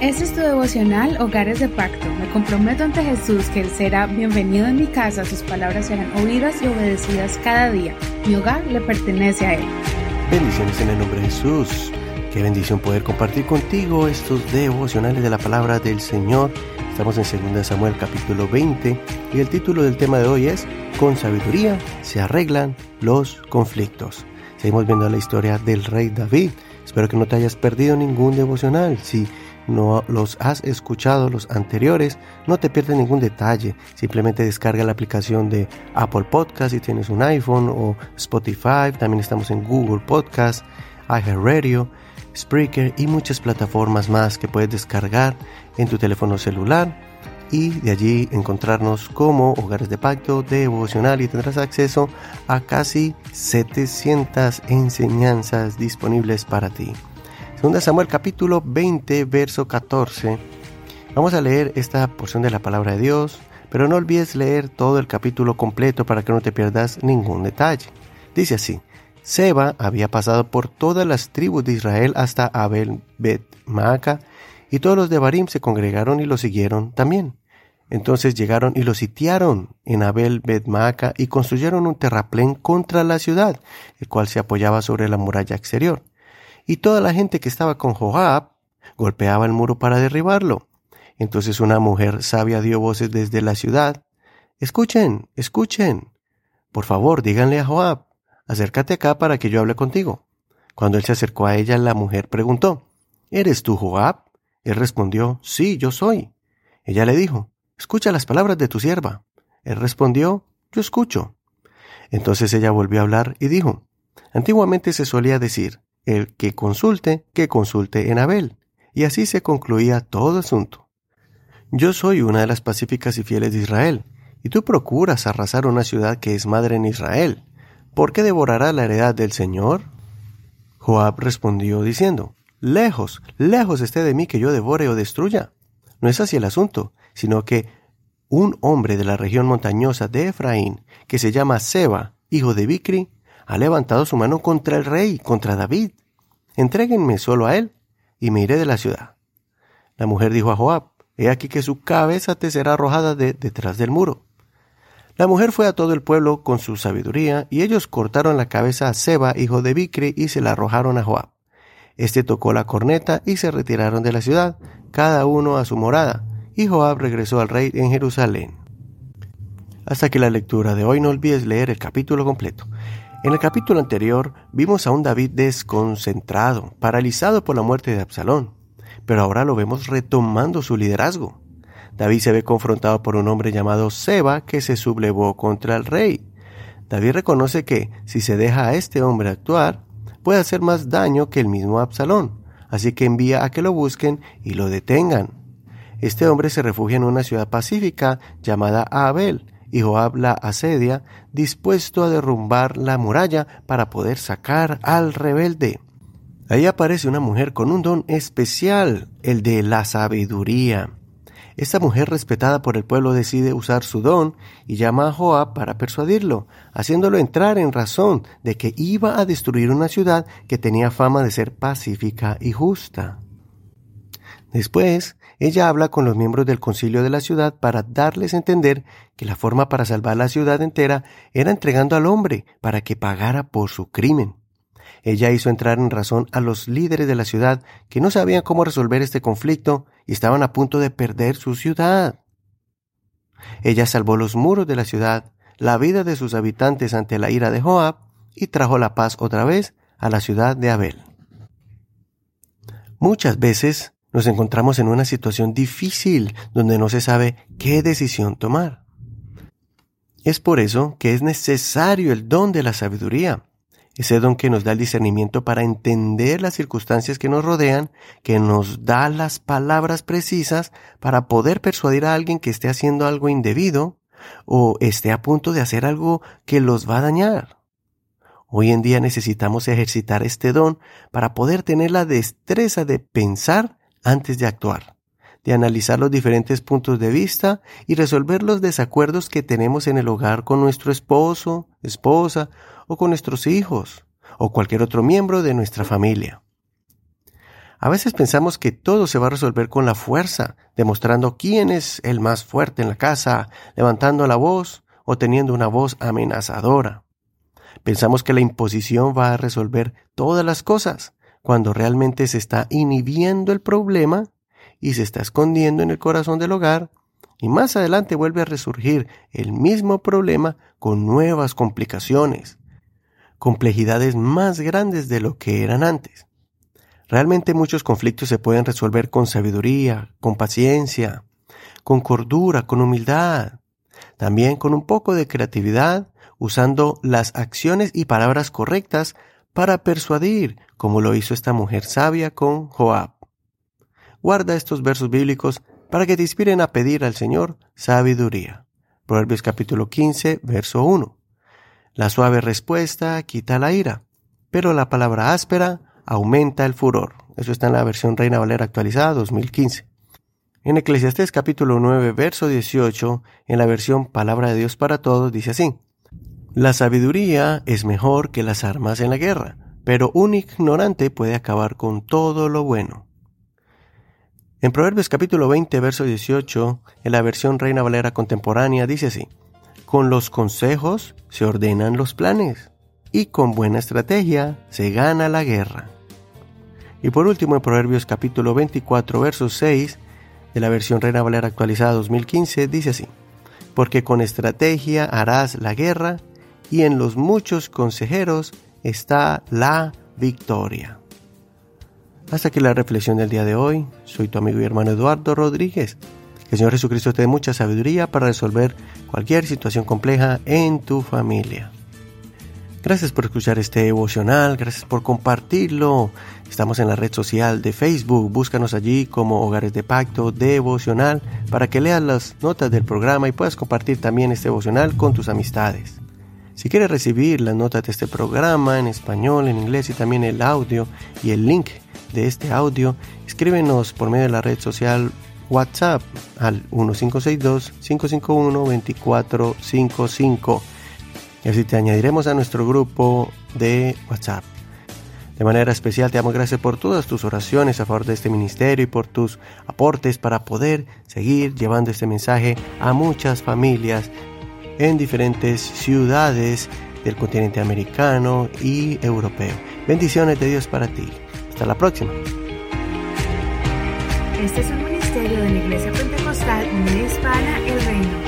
Este es tu devocional Hogares de Pacto. Me comprometo ante Jesús que Él será bienvenido en mi casa, sus palabras serán oídas y obedecidas cada día. Mi hogar le pertenece a Él. Bendiciones en el nombre de Jesús. Qué bendición poder compartir contigo estos devocionales de la palabra del Señor. Estamos en 2 Samuel capítulo 20 y el título del tema de hoy es Con sabiduría se arreglan los conflictos. Seguimos viendo la historia del rey David. Espero que no te hayas perdido ningún devocional. Si no los has escuchado los anteriores, no te pierdes ningún detalle. Simplemente descarga la aplicación de Apple Podcast si tienes un iPhone o Spotify. También estamos en Google Podcast, iHeartRadio, Spreaker y muchas plataformas más que puedes descargar en tu teléfono celular y de allí encontrarnos como Hogares de Pacto devocional y tendrás acceso a casi 700 enseñanzas disponibles para ti. 2 Samuel capítulo 20, verso 14. Vamos a leer esta porción de la palabra de Dios, pero no olvides leer todo el capítulo completo para que no te pierdas ningún detalle. Dice así, Seba había pasado por todas las tribus de Israel hasta Abel Bet Maaca, y todos los de Barim se congregaron y lo siguieron también. Entonces llegaron y lo sitiaron en Abel Bet Maaca y construyeron un terraplén contra la ciudad, el cual se apoyaba sobre la muralla exterior y toda la gente que estaba con Joab golpeaba el muro para derribarlo. Entonces una mujer sabia dio voces desde la ciudad. Escuchen, escuchen. Por favor, díganle a Joab, acércate acá para que yo hable contigo. Cuando él se acercó a ella, la mujer preguntó, ¿Eres tú Joab? Él respondió, Sí, yo soy. Ella le dijo, Escucha las palabras de tu sierva. Él respondió, Yo escucho. Entonces ella volvió a hablar y dijo, Antiguamente se solía decir, el que consulte, que consulte en Abel. Y así se concluía todo asunto. Yo soy una de las pacíficas y fieles de Israel, y tú procuras arrasar una ciudad que es madre en Israel. ¿Por qué devorará la heredad del Señor? Joab respondió diciendo, Lejos, lejos esté de mí que yo devore o destruya. No es así el asunto, sino que un hombre de la región montañosa de Efraín, que se llama Seba, hijo de Bicri, ha levantado su mano contra el rey, contra David. Entréguenme solo a él, y me iré de la ciudad. La mujer dijo a Joab, He aquí que su cabeza te será arrojada de detrás del muro. La mujer fue a todo el pueblo con su sabiduría, y ellos cortaron la cabeza a Seba, hijo de Bicri, y se la arrojaron a Joab. Este tocó la corneta y se retiraron de la ciudad, cada uno a su morada, y Joab regresó al rey en Jerusalén. Hasta que la lectura de hoy no olvides leer el capítulo completo. En el capítulo anterior vimos a un David desconcentrado, paralizado por la muerte de Absalón, pero ahora lo vemos retomando su liderazgo. David se ve confrontado por un hombre llamado Seba que se sublevó contra el rey. David reconoce que si se deja a este hombre actuar, puede hacer más daño que el mismo Absalón, así que envía a que lo busquen y lo detengan. Este hombre se refugia en una ciudad pacífica llamada Abel, y Joab la asedia, dispuesto a derrumbar la muralla para poder sacar al rebelde. Ahí aparece una mujer con un don especial, el de la sabiduría. Esta mujer respetada por el pueblo decide usar su don y llama a Joab para persuadirlo, haciéndolo entrar en razón de que iba a destruir una ciudad que tenía fama de ser pacífica y justa. Después, ella habla con los miembros del concilio de la ciudad para darles a entender que la forma para salvar la ciudad entera era entregando al hombre para que pagara por su crimen. Ella hizo entrar en razón a los líderes de la ciudad que no sabían cómo resolver este conflicto y estaban a punto de perder su ciudad. Ella salvó los muros de la ciudad, la vida de sus habitantes ante la ira de Joab y trajo la paz otra vez a la ciudad de Abel. Muchas veces nos encontramos en una situación difícil donde no se sabe qué decisión tomar. Es por eso que es necesario el don de la sabiduría, ese don que nos da el discernimiento para entender las circunstancias que nos rodean, que nos da las palabras precisas para poder persuadir a alguien que esté haciendo algo indebido o esté a punto de hacer algo que los va a dañar. Hoy en día necesitamos ejercitar este don para poder tener la destreza de pensar antes de actuar, de analizar los diferentes puntos de vista y resolver los desacuerdos que tenemos en el hogar con nuestro esposo, esposa o con nuestros hijos o cualquier otro miembro de nuestra familia. A veces pensamos que todo se va a resolver con la fuerza, demostrando quién es el más fuerte en la casa, levantando la voz o teniendo una voz amenazadora. Pensamos que la imposición va a resolver todas las cosas, cuando realmente se está inhibiendo el problema y se está escondiendo en el corazón del hogar, y más adelante vuelve a resurgir el mismo problema con nuevas complicaciones, complejidades más grandes de lo que eran antes. Realmente muchos conflictos se pueden resolver con sabiduría, con paciencia, con cordura, con humildad, también con un poco de creatividad, usando las acciones y palabras correctas para persuadir, como lo hizo esta mujer sabia con Joab. Guarda estos versos bíblicos para que te inspiren a pedir al Señor sabiduría. Proverbios capítulo 15, verso 1. La suave respuesta quita la ira, pero la palabra áspera aumenta el furor. Eso está en la versión Reina Valera actualizada 2015. En Eclesiastés capítulo 9, verso 18, en la versión Palabra de Dios para Todos, dice así. La sabiduría es mejor que las armas en la guerra, pero un ignorante puede acabar con todo lo bueno. En Proverbios capítulo 20, verso 18, en la versión Reina Valera contemporánea, dice así, Con los consejos se ordenan los planes, y con buena estrategia se gana la guerra. Y por último, en Proverbios capítulo 24, verso 6, de la versión Reina Valera actualizada 2015, dice así, Porque con estrategia harás la guerra, y en los muchos consejeros está la victoria. Hasta aquí la reflexión del día de hoy. Soy tu amigo y hermano Eduardo Rodríguez. El Señor Jesucristo te dé mucha sabiduría para resolver cualquier situación compleja en tu familia. Gracias por escuchar este devocional, gracias por compartirlo. Estamos en la red social de Facebook, búscanos allí como Hogares de Pacto Devocional para que leas las notas del programa y puedas compartir también este devocional con tus amistades. Si quieres recibir las notas de este programa en español, en inglés y también el audio y el link de este audio, escríbenos por medio de la red social WhatsApp al 1562-551-2455 y así te añadiremos a nuestro grupo de WhatsApp. De manera especial te damos gracias por todas tus oraciones a favor de este ministerio y por tus aportes para poder seguir llevando este mensaje a muchas familias en diferentes ciudades del continente americano y europeo. Bendiciones de Dios para ti. Hasta la próxima. Este de la Iglesia Pentecostal Unida Hispana El Reino.